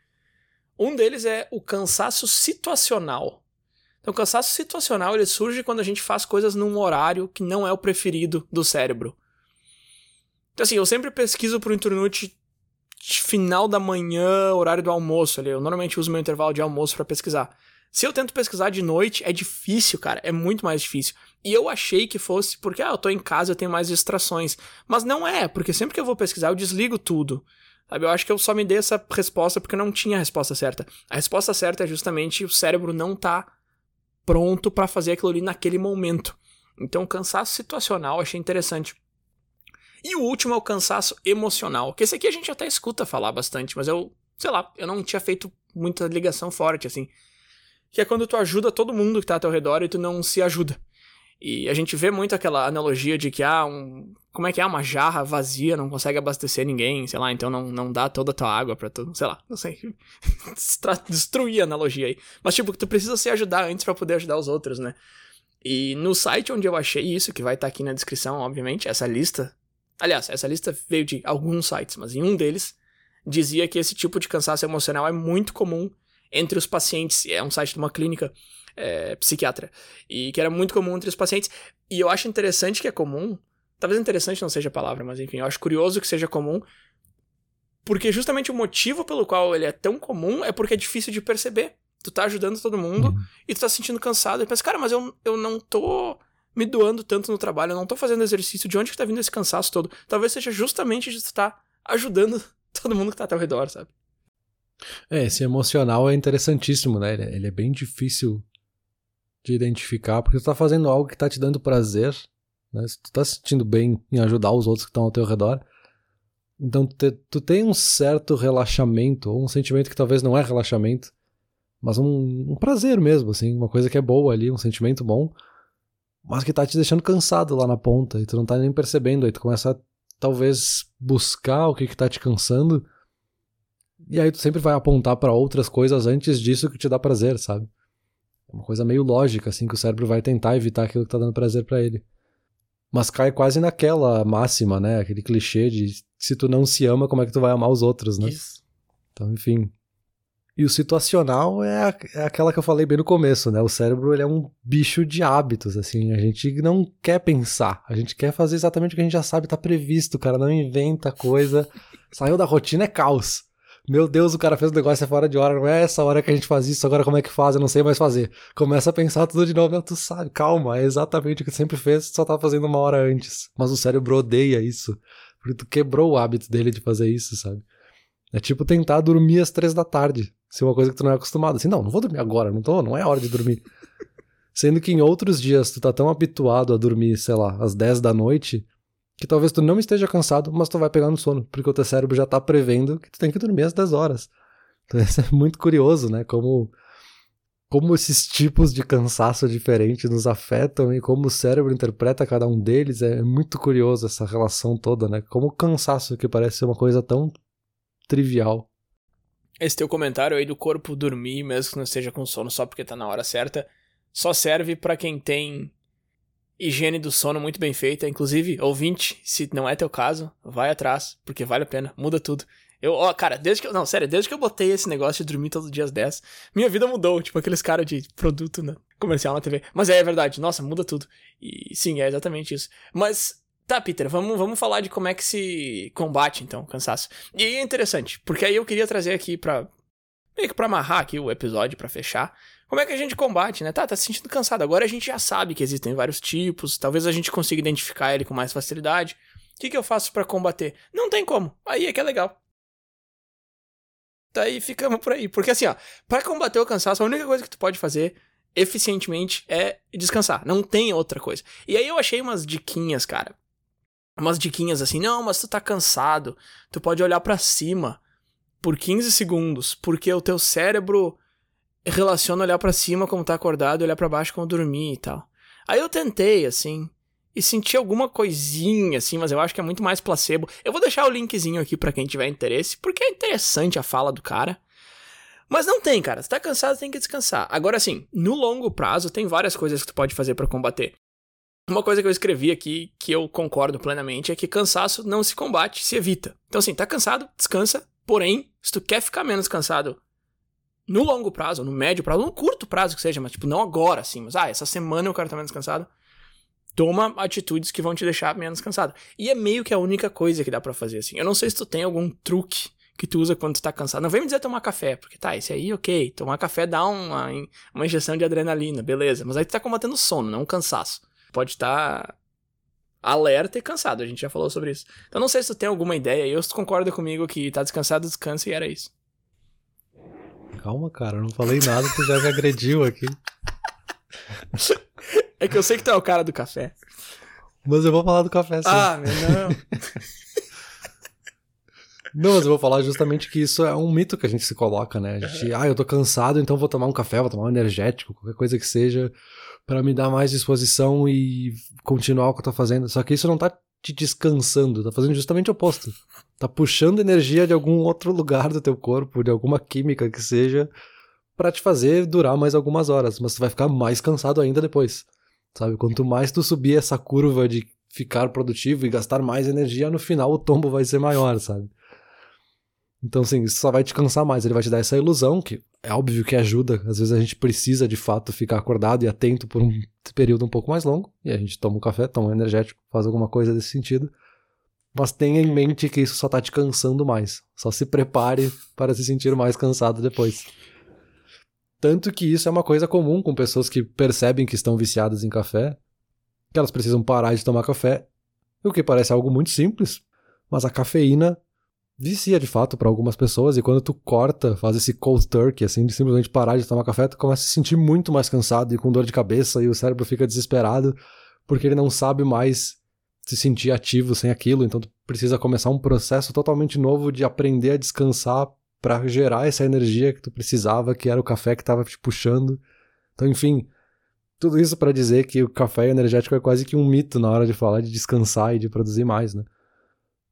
Um deles é o cansaço situacional. Então, o cansaço situacional ele surge quando a gente faz coisas num horário que não é o preferido do cérebro. Então, assim, eu sempre pesquiso pro Internute final da manhã, horário do almoço ali. Eu normalmente uso meu intervalo de almoço para pesquisar. Se eu tento pesquisar de noite, é difícil, cara. É muito mais difícil. E eu achei que fosse porque, ah, eu tô em casa, eu tenho mais distrações. Mas não é, porque sempre que eu vou pesquisar, eu desligo tudo. Sabe, eu acho que eu só me dei essa resposta porque não tinha a resposta certa. A resposta certa é justamente o cérebro não tá pronto para fazer aquilo ali naquele momento. Então, cansaço situacional, achei interessante. E o último é o cansaço emocional, que esse aqui a gente até escuta falar bastante, mas eu, sei lá, eu não tinha feito muita ligação forte, assim. Que é quando tu ajuda todo mundo que tá ao teu redor e tu não se ajuda. E a gente vê muito aquela analogia de que, ah, um, como é que é? Uma jarra vazia não consegue abastecer ninguém, sei lá, então não, não dá toda a tua água pra tu, sei lá, não sei. Destruir a analogia aí. Mas, tipo, tu precisa se ajudar antes para poder ajudar os outros, né? E no site onde eu achei isso, que vai estar tá aqui na descrição, obviamente, essa lista. Aliás, essa lista veio de alguns sites, mas em um deles dizia que esse tipo de cansaço emocional é muito comum entre os pacientes. É um site de uma clínica é, psiquiatra. E que era muito comum entre os pacientes. E eu acho interessante que é comum. Talvez interessante não seja a palavra, mas enfim, eu acho curioso que seja comum. Porque justamente o motivo pelo qual ele é tão comum é porque é difícil de perceber. Tu tá ajudando todo mundo uhum. e tu tá se sentindo cansado. E pensa, cara, mas eu, eu não tô me doando tanto no trabalho, eu não tô fazendo exercício. De onde que tá vindo esse cansaço todo? Talvez seja justamente de tu estar tá ajudando todo mundo que tá ao teu redor, sabe? É, esse emocional é interessantíssimo, né? Ele, é, ele é bem difícil de identificar, porque tu tá fazendo algo que tá te dando prazer, né? Se tu tá se sentindo bem em ajudar os outros que estão ao teu redor, então te, tu tem um certo relaxamento, ou um sentimento que talvez não é relaxamento, mas um, um prazer mesmo, assim, uma coisa que é boa ali, um sentimento bom, mas que tá te deixando cansado lá na ponta, e tu não tá nem percebendo, aí tu começa a talvez buscar o que que tá te cansando, e aí tu sempre vai apontar para outras coisas antes disso que te dá prazer, sabe? É uma coisa meio lógica, assim, que o cérebro vai tentar evitar aquilo que tá dando prazer para ele. Mas cai quase naquela máxima, né? Aquele clichê de se tu não se ama, como é que tu vai amar os outros, né? Isso. Então, enfim. E o situacional é, a, é aquela que eu falei bem no começo, né? O cérebro ele é um bicho de hábitos, assim. A gente não quer pensar, a gente quer fazer exatamente o que a gente já sabe, tá previsto, cara. Não inventa coisa. Saiu da rotina é caos. Meu Deus, o cara fez o negócio é fora de hora, não é essa hora que a gente faz isso, agora como é que faz? Eu não sei mais fazer. Começa a pensar tudo de novo, tu sabe, calma, é exatamente o que tu sempre fez, só tá fazendo uma hora antes. Mas o cérebro odeia isso, porque tu quebrou o hábito dele de fazer isso, sabe? É tipo tentar dormir às três da tarde, se é uma coisa que tu não é acostumado. Assim, não, não vou dormir agora, não tô, não é hora de dormir. Sendo que em outros dias tu tá tão habituado a dormir, sei lá, às 10 da noite, que talvez tu não esteja cansado, mas tu vai pegar no sono, porque o teu cérebro já tá prevendo que tu tem que dormir às 10 horas. Então isso é muito curioso, né? Como, como esses tipos de cansaço diferentes nos afetam e como o cérebro interpreta cada um deles. É muito curioso essa relação toda, né? Como o cansaço, que parece ser uma coisa tão trivial. Esse teu comentário aí do corpo dormir, mesmo que não esteja com sono só porque tá na hora certa, só serve para quem tem higiene do sono muito bem feita. Inclusive, ouvinte, se não é teu caso, vai atrás, porque vale a pena, muda tudo. Eu, ó, cara, desde que eu. Não, sério, desde que eu botei esse negócio de dormir todos os dias 10, minha vida mudou. Tipo, aqueles caras de produto né, comercial na TV. Mas é, é verdade, nossa, muda tudo. E sim, é exatamente isso. Mas. Tá, Peter, vamos, vamos falar de como é que se combate, então, cansaço. E é interessante, porque aí eu queria trazer aqui pra. Meio que pra amarrar aqui o episódio, para fechar. Como é que a gente combate, né? Tá, tá se sentindo cansado. Agora a gente já sabe que existem vários tipos, talvez a gente consiga identificar ele com mais facilidade. O que, que eu faço para combater? Não tem como. Aí é que é legal. Daí ficamos por aí. Porque assim, ó, pra combater o cansaço, a única coisa que tu pode fazer eficientemente é descansar. Não tem outra coisa. E aí eu achei umas diquinhas, cara. Umas diquinhas assim, não, mas tu tá cansado. Tu pode olhar para cima por 15 segundos, porque o teu cérebro relaciona olhar para cima como tá acordado e olhar para baixo como dormir e tal. Aí eu tentei, assim, e senti alguma coisinha, assim, mas eu acho que é muito mais placebo. Eu vou deixar o linkzinho aqui para quem tiver interesse, porque é interessante a fala do cara. Mas não tem, cara. Se tá cansado, tem que descansar. Agora, assim, no longo prazo, tem várias coisas que tu pode fazer para combater. Uma coisa que eu escrevi aqui, que eu concordo plenamente, é que cansaço não se combate, se evita. Então, assim, tá cansado, descansa. Porém, se tu quer ficar menos cansado no longo prazo, no médio prazo, no curto prazo que seja, mas tipo, não agora, assim, mas ah, essa semana eu quero estar menos cansado. Toma atitudes que vão te deixar menos cansado. E é meio que a única coisa que dá para fazer, assim. Eu não sei se tu tem algum truque que tu usa quando tu tá cansado. Não vem me dizer tomar café, porque tá, esse aí, ok. Tomar café dá uma, uma injeção de adrenalina, beleza. Mas aí tu tá combatendo sono, não cansaço. Pode estar tá alerta e cansado, a gente já falou sobre isso. Então não sei se tu tem alguma ideia, eu se tu concorda comigo que tá descansado, descansa e era isso. Calma, cara, eu não falei nada, tu já me agrediu aqui. É que eu sei que tu é o cara do café. Mas eu vou falar do café sim. Ah, meu não. Não, mas eu vou falar justamente que isso é um mito que a gente se coloca, né? A gente, ah, eu tô cansado, então vou tomar um café, vou tomar um energético, qualquer coisa que seja, para me dar mais disposição e continuar o que eu tô fazendo. Só que isso não tá te descansando, tá fazendo justamente o oposto. Tá puxando energia de algum outro lugar do teu corpo, de alguma química que seja, para te fazer durar mais algumas horas, mas tu vai ficar mais cansado ainda depois. Sabe? Quanto mais tu subir essa curva de ficar produtivo e gastar mais energia, no final o tombo vai ser maior, sabe? Então, assim, isso só vai te cansar mais. Ele vai te dar essa ilusão, que é óbvio que ajuda. Às vezes a gente precisa, de fato, ficar acordado e atento por um período um pouco mais longo. E a gente toma um café, toma um energético, faz alguma coisa desse sentido. Mas tenha em mente que isso só tá te cansando mais. Só se prepare para se sentir mais cansado depois. Tanto que isso é uma coisa comum com pessoas que percebem que estão viciadas em café, que elas precisam parar de tomar café, o que parece algo muito simples, mas a cafeína vicia de fato para algumas pessoas e quando tu corta, faz esse cold turkey, assim, de simplesmente parar de tomar café, tu começa a se sentir muito mais cansado e com dor de cabeça e o cérebro fica desesperado porque ele não sabe mais se sentir ativo sem aquilo, então tu precisa começar um processo totalmente novo de aprender a descansar para gerar essa energia que tu precisava, que era o café que estava te puxando. Então, enfim, tudo isso para dizer que o café energético é quase que um mito na hora de falar de descansar e de produzir mais, né?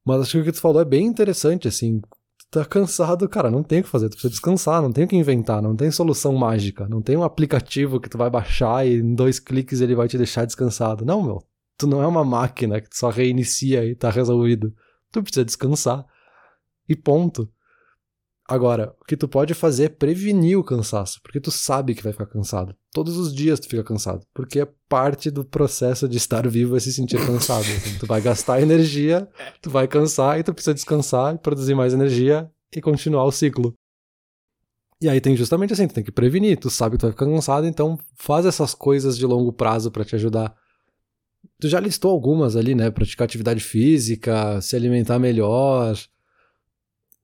Mas acho que o que tu falou é bem interessante, assim. Tu tá cansado, cara, não tem o que fazer, tu precisa descansar, não tem o que inventar, não tem solução mágica, não tem um aplicativo que tu vai baixar e em dois cliques ele vai te deixar descansado. Não, meu. Tu não é uma máquina que tu só reinicia e tá resolvido. Tu precisa descansar. E ponto. Agora, o que tu pode fazer é prevenir o cansaço, porque tu sabe que vai ficar cansado. Todos os dias tu fica cansado, porque é parte do processo de estar vivo é se sentir cansado. Assim, tu vai gastar energia, tu vai cansar e tu precisa descansar e produzir mais energia e continuar o ciclo. E aí tem justamente assim, tu tem que prevenir, tu sabe que tu vai ficar cansado, então faz essas coisas de longo prazo para te ajudar. Tu já listou algumas ali, né? Praticar atividade física, se alimentar melhor,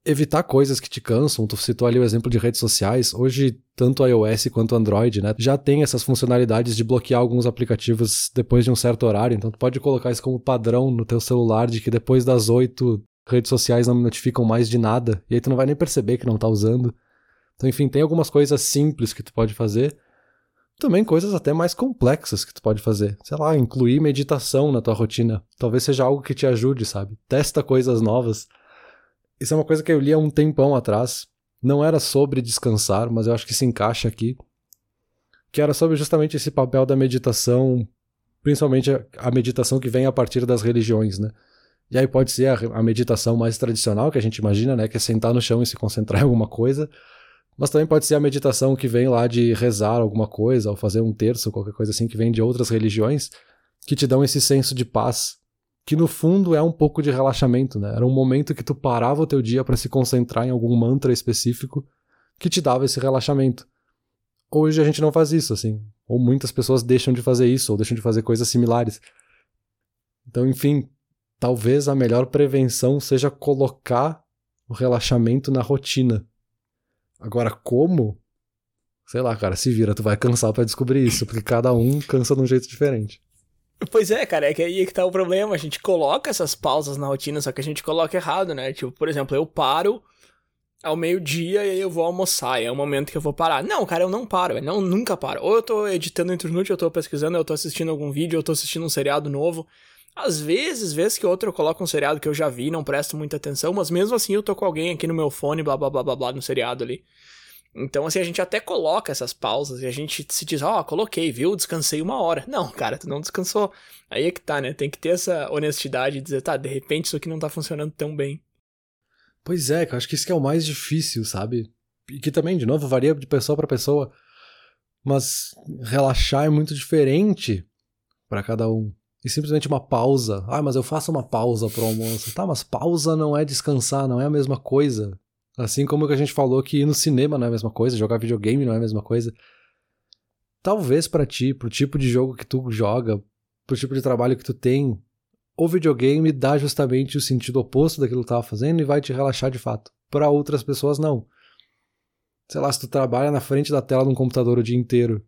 evitar coisas que te cansam. Tu citou ali o exemplo de redes sociais. Hoje, tanto iOS quanto Android, né, já tem essas funcionalidades de bloquear alguns aplicativos depois de um certo horário. Então, tu pode colocar isso como padrão no teu celular de que depois das oito redes sociais não me notificam mais de nada. E aí tu não vai nem perceber que não tá usando. Então, enfim, tem algumas coisas simples que tu pode fazer. Também coisas até mais complexas que tu pode fazer. Sei lá, incluir meditação na tua rotina. Talvez seja algo que te ajude, sabe? Testa coisas novas. Isso é uma coisa que eu li há um tempão atrás. Não era sobre descansar, mas eu acho que se encaixa aqui. Que era sobre justamente esse papel da meditação, principalmente a meditação que vem a partir das religiões, né? E aí pode ser a, meditação mais tradicional que a gente imagina, né? Que é sentar no chão e se concentrar em alguma coisa. Mas também pode ser a meditação que vem lá de rezar alguma coisa, ou fazer um terço, qualquer coisa assim, que vem de outras religiões, que te dão esse senso de paz que no fundo é um pouco de relaxamento, né? Era um momento que tu parava o teu dia para se concentrar em algum mantra específico que te dava esse relaxamento. Hoje a gente não faz isso, assim. Ou muitas pessoas deixam de fazer isso, ou deixam de fazer coisas similares. Então, enfim, talvez a melhor prevenção seja colocar o relaxamento na rotina. Agora, como? Sei lá, cara, se vira, tu vai cansar para descobrir isso, porque cada um cansa de um jeito diferente. Pois é, cara, é que aí é que tá o problema. A gente coloca essas pausas na rotina, só que a gente coloca errado, né? Tipo, por exemplo, eu paro ao meio-dia e aí eu vou almoçar, e é o momento que eu vou parar. Não, cara, eu não paro, eu não, nunca paro. Ou eu tô editando internet, eu tô pesquisando, eu tô assistindo algum vídeo, eu tô assistindo um seriado novo. Às vezes, vez que outro eu coloco um seriado que eu já vi, não presto muita atenção, mas mesmo assim eu tô com alguém aqui no meu fone, blá blá blá blá blá, no seriado ali. Então, assim, a gente até coloca essas pausas e a gente se diz, ó, oh, coloquei, viu? Descansei uma hora. Não, cara, tu não descansou. Aí é que tá, né? Tem que ter essa honestidade e dizer, tá, de repente isso aqui não tá funcionando tão bem. Pois é, eu acho que isso que é o mais difícil, sabe? E que também, de novo, varia de pessoa para pessoa. Mas relaxar é muito diferente para cada um. E simplesmente uma pausa. Ah, mas eu faço uma pausa pro almoço. Tá, mas pausa não é descansar, não é a mesma coisa. Assim como que a gente falou que ir no cinema não é a mesma coisa, jogar videogame não é a mesma coisa. Talvez para ti, pro tipo de jogo que tu joga, pro tipo de trabalho que tu tem, o videogame dá justamente o sentido oposto daquilo que tu tava fazendo e vai te relaxar de fato. Para outras pessoas não. Sei lá, se tu trabalha na frente da tela de um computador o dia inteiro,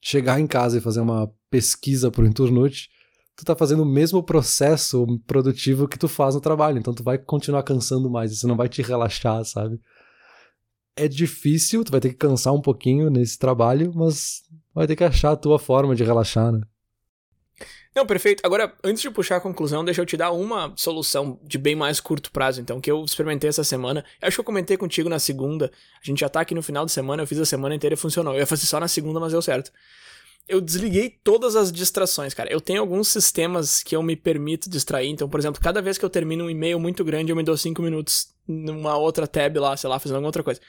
chegar em casa e fazer uma pesquisa pro Inturnute, tu tá fazendo o mesmo processo produtivo que tu faz no trabalho. Então tu vai continuar cansando mais, isso não vai te relaxar, sabe? É difícil, tu vai ter que cansar um pouquinho nesse trabalho, mas vai ter que achar a tua forma de relaxar, né? Não, perfeito. Agora, antes de puxar a conclusão, deixa eu te dar uma solução de bem mais curto prazo, então, que eu experimentei essa semana. Eu acho que eu comentei contigo na segunda. A gente já tá aqui no final de semana, eu fiz a semana inteira e funcionou. Eu ia fazer só na segunda, mas deu certo eu desliguei todas as distrações, cara. Eu tenho alguns sistemas que eu me permito distrair. Então, por exemplo, cada vez que eu termino um e-mail muito grande, eu me dou cinco minutos numa outra tab lá, sei lá, fazendo alguma outra coisa.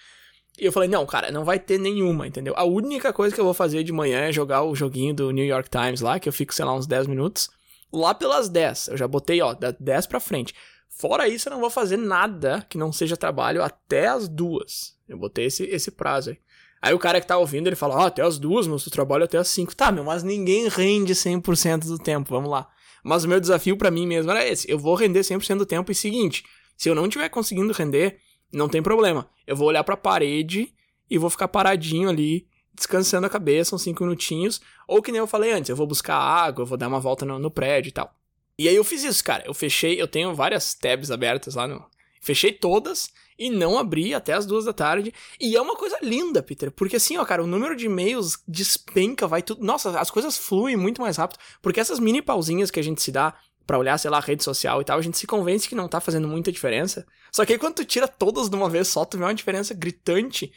E eu falei, não, cara, não vai ter nenhuma, entendeu? A única coisa que eu vou fazer de manhã é jogar o joguinho do New York Times lá, que eu fico, sei lá, uns 10 minutos. Lá pelas 10, eu já botei, ó, da 10 pra frente. Fora isso, eu não vou fazer nada que não seja trabalho até as duas. Eu botei esse, esse prazo aí. Aí o cara que tá ouvindo, ele fala, ah, até as duas, mas tu trabalha até as cinco. Tá, meu, mas ninguém rende 100% do tempo, vamos lá. Mas o meu desafio para mim mesmo era esse, eu vou render 100% do tempo e seguinte, se eu não estiver conseguindo render, não tem problema. Eu vou olhar para a parede e vou ficar paradinho ali, descansando a cabeça uns 5 minutinhos, ou que nem eu falei antes, eu vou buscar água, eu vou dar uma volta no, no prédio e tal. E aí eu fiz isso, cara. Eu fechei, eu tenho várias tabs abertas lá no. Fechei todas e não abri até as duas da tarde. E é uma coisa linda, Peter. Porque assim, ó, cara, o número de e-mails despenca, vai tudo. Nossa, as coisas fluem muito mais rápido. Porque essas mini pausinhas que a gente se dá para olhar, sei lá, rede social e tal, a gente se convence que não tá fazendo muita diferença. Só que aí quando tu tira todas de uma vez só, tu vê uma diferença gritante.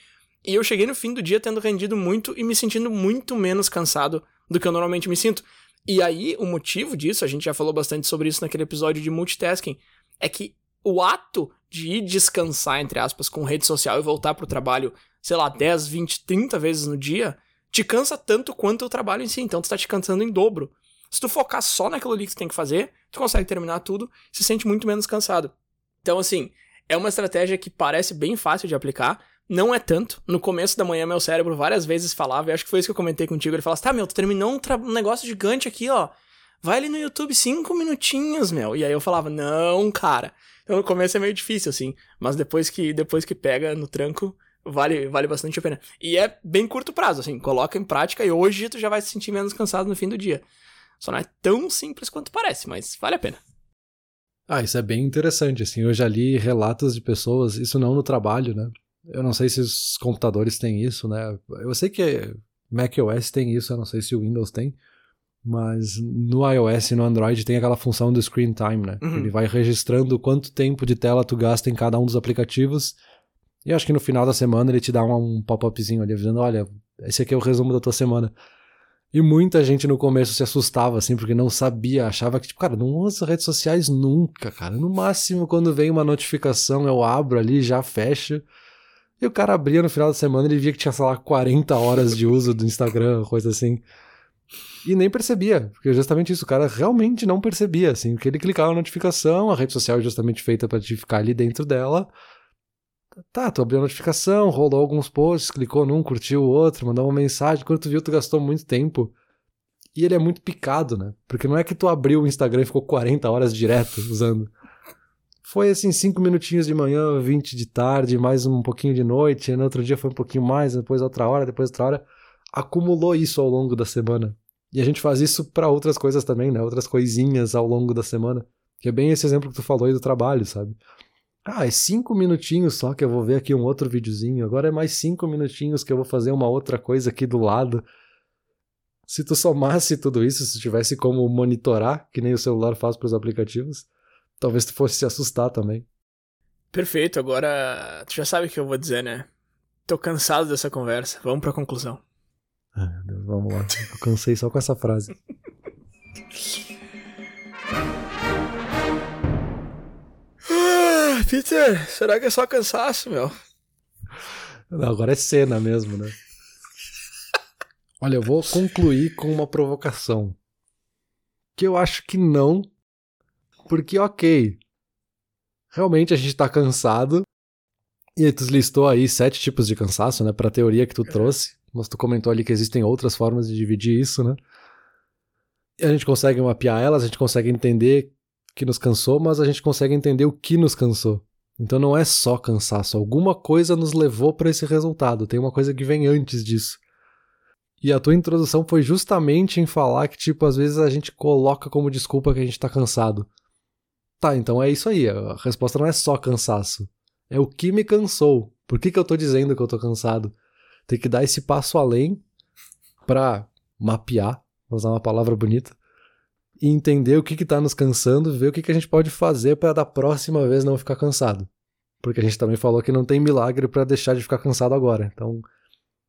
E eu cheguei no fim do dia tendo rendido muito e me sentindo muito menos cansado do que eu normalmente me sinto. E aí, o motivo disso, a gente já falou bastante sobre isso naquele episódio de multitasking, é que o ato de ir descansar, entre aspas, com rede social e voltar pro trabalho, sei lá, 10, 20, 30 vezes no dia, te cansa tanto quanto o trabalho em si, então tu tá te cansando em dobro. Se tu focar só naquilo ali que tu tem que fazer, tu consegue terminar tudo, se sente muito menos cansado. Então, assim, é uma estratégia que parece bem fácil de aplicar, não é tanto. No começo da manhã, meu cérebro várias vezes falava, e acho que foi isso que eu comentei contigo. Ele falava assim: tá, meu, tu terminou um, um negócio gigante aqui, ó. Vai ali no YouTube cinco minutinhos, meu. E aí eu falava: não, cara. Então no começo é meio difícil, assim. Mas depois que, depois que pega no tranco, vale, vale bastante a pena. E é bem curto prazo, assim. Coloca em prática e hoje tu já vai se sentir menos cansado no fim do dia. Só não é tão simples quanto parece, mas vale a pena. Ah, isso é bem interessante, assim. Eu já li relatos de pessoas, isso não no trabalho, né? Eu não sei se os computadores têm isso, né? Eu sei que macOS tem isso, eu não sei se o Windows tem. Mas no iOS e no Android tem aquela função do screen time, né? Uhum. Ele vai registrando quanto tempo de tela tu gasta em cada um dos aplicativos. E acho que no final da semana ele te dá um, um pop-upzinho ali avisando: olha, esse aqui é o resumo da tua semana. E muita gente no começo se assustava, assim, porque não sabia, achava que, tipo, cara, não usa redes sociais nunca, cara. No máximo, quando vem uma notificação, eu abro ali, já fecho. E o cara abria no final da semana ele via que tinha, sei lá, 40 horas de uso do Instagram, coisa assim. E nem percebia, porque justamente isso, o cara realmente não percebia, assim, porque ele clicava na notificação, a rede social é justamente feita para te ficar ali dentro dela. Tá, tu abriu a notificação, rolou alguns posts, clicou num, curtiu o outro, mandou uma mensagem, quando tu viu, tu gastou muito tempo. E ele é muito picado, né? Porque não é que tu abriu o Instagram e ficou 40 horas direto usando. Foi assim, 5 minutinhos de manhã, 20 de tarde, mais um pouquinho de noite, no outro dia foi um pouquinho mais, depois outra hora, depois outra hora. Acumulou isso ao longo da semana. E a gente faz isso para outras coisas também, né? Outras coisinhas ao longo da semana. Que é bem esse exemplo que tu falou aí do trabalho, sabe? Ah, é cinco minutinhos só que eu vou ver aqui um outro videozinho. Agora é mais cinco minutinhos que eu vou fazer uma outra coisa aqui do lado. Se tu somasse tudo isso, se tivesse como monitorar, que nem o celular faz para os aplicativos, talvez tu fosse se assustar também. Perfeito, agora tu já sabe o que eu vou dizer, né? Tô cansado dessa conversa. Vamos pra conclusão. Ai, meu Deus, vamos lá. Eu cansei só com essa frase. ah, Peter, será que é só cansaço, meu? Não, agora é cena mesmo, né? Olha, eu vou concluir com uma provocação. Que eu acho que não, porque, ok, realmente a gente tá cansado. E tu listou aí sete tipos de cansaço, né? Pra teoria que tu trouxe. Mas tu comentou ali que existem outras formas de dividir isso, né? A gente consegue mapear elas, a gente consegue entender que nos cansou, mas a gente consegue entender o que nos cansou. Então não é só cansaço, alguma coisa nos levou para esse resultado, tem uma coisa que vem antes disso. E a tua introdução foi justamente em falar que, tipo, às vezes a gente coloca como desculpa que a gente tá cansado. Tá, então é isso aí. A resposta não é só cansaço. É o que me cansou. Por que, que eu tô dizendo que eu tô cansado? Tem que dar esse passo além pra mapear, vou usar uma palavra bonita, e entender o que que tá nos cansando, ver o que que a gente pode fazer para da próxima vez não ficar cansado. Porque a gente também falou que não tem milagre para deixar de ficar cansado agora. Então,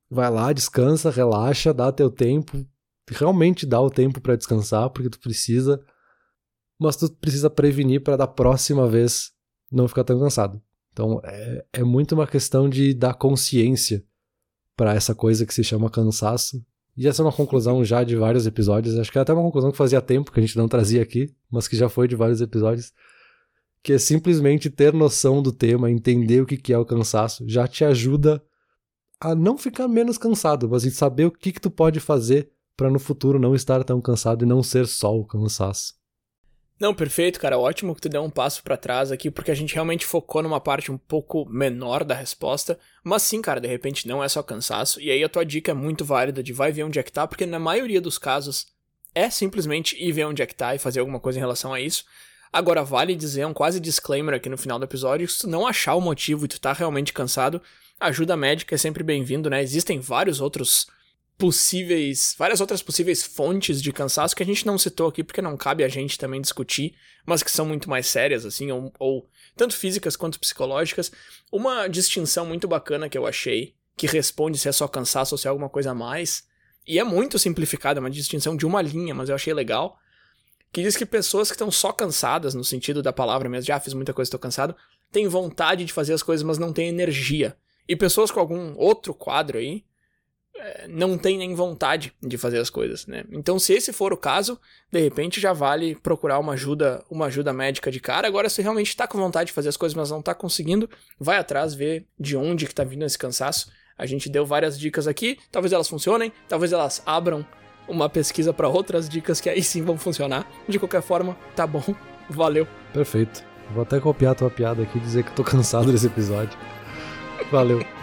vai lá, descansa, relaxa, dá teu tempo, realmente dá o tempo para descansar, porque tu precisa mas tu precisa prevenir para da próxima vez não ficar tão cansado. Então é, é muito uma questão de dar consciência para essa coisa que se chama cansaço. E essa é uma conclusão já de vários episódios. Acho que é até uma conclusão que fazia tempo que a gente não trazia aqui, mas que já foi de vários episódios. Que é simplesmente ter noção do tema, entender o que é o cansaço, já te ajuda a não ficar menos cansado, mas em saber o que, que tu pode fazer para no futuro não estar tão cansado e não ser só o cansaço. Não, perfeito, cara. Ótimo que tu deu um passo para trás aqui, porque a gente realmente focou numa parte um pouco menor da resposta. Mas sim, cara, de repente não é só cansaço. E aí a tua dica é muito válida de vai ver onde é que tá, porque na maioria dos casos é simplesmente ir ver onde é que tá e fazer alguma coisa em relação a isso. Agora, vale dizer um quase disclaimer aqui no final do episódio: se tu não achar o motivo e tu tá realmente cansado, ajuda médica é sempre bem-vindo, né? Existem vários outros possíveis, várias outras possíveis fontes de cansaço que a gente não citou aqui porque não cabe a gente também discutir, mas que são muito mais sérias, assim, ou, ou tanto físicas quanto psicológicas. Uma distinção muito bacana que eu achei, que responde se é só cansaço ou se é alguma coisa a mais, e é muito simplificada, é uma distinção de uma linha, mas eu achei legal, que diz que pessoas que estão só cansadas, no sentido da palavra mesmo, já fiz muita coisa, estou cansado, têm vontade de fazer as coisas, mas não têm energia. E pessoas com algum outro quadro aí, não tem nem vontade de fazer as coisas, né? Então, se esse for o caso, de repente já vale procurar uma ajuda, uma ajuda médica de cara. Agora, se realmente está com vontade de fazer as coisas, mas não está conseguindo, vai atrás ver de onde que tá vindo esse cansaço. A gente deu várias dicas aqui, talvez elas funcionem, talvez elas abram uma pesquisa para outras dicas que aí sim vão funcionar. De qualquer forma, tá bom. Valeu. Perfeito. Vou até copiar a tua piada aqui e dizer que tô cansado desse episódio. Valeu.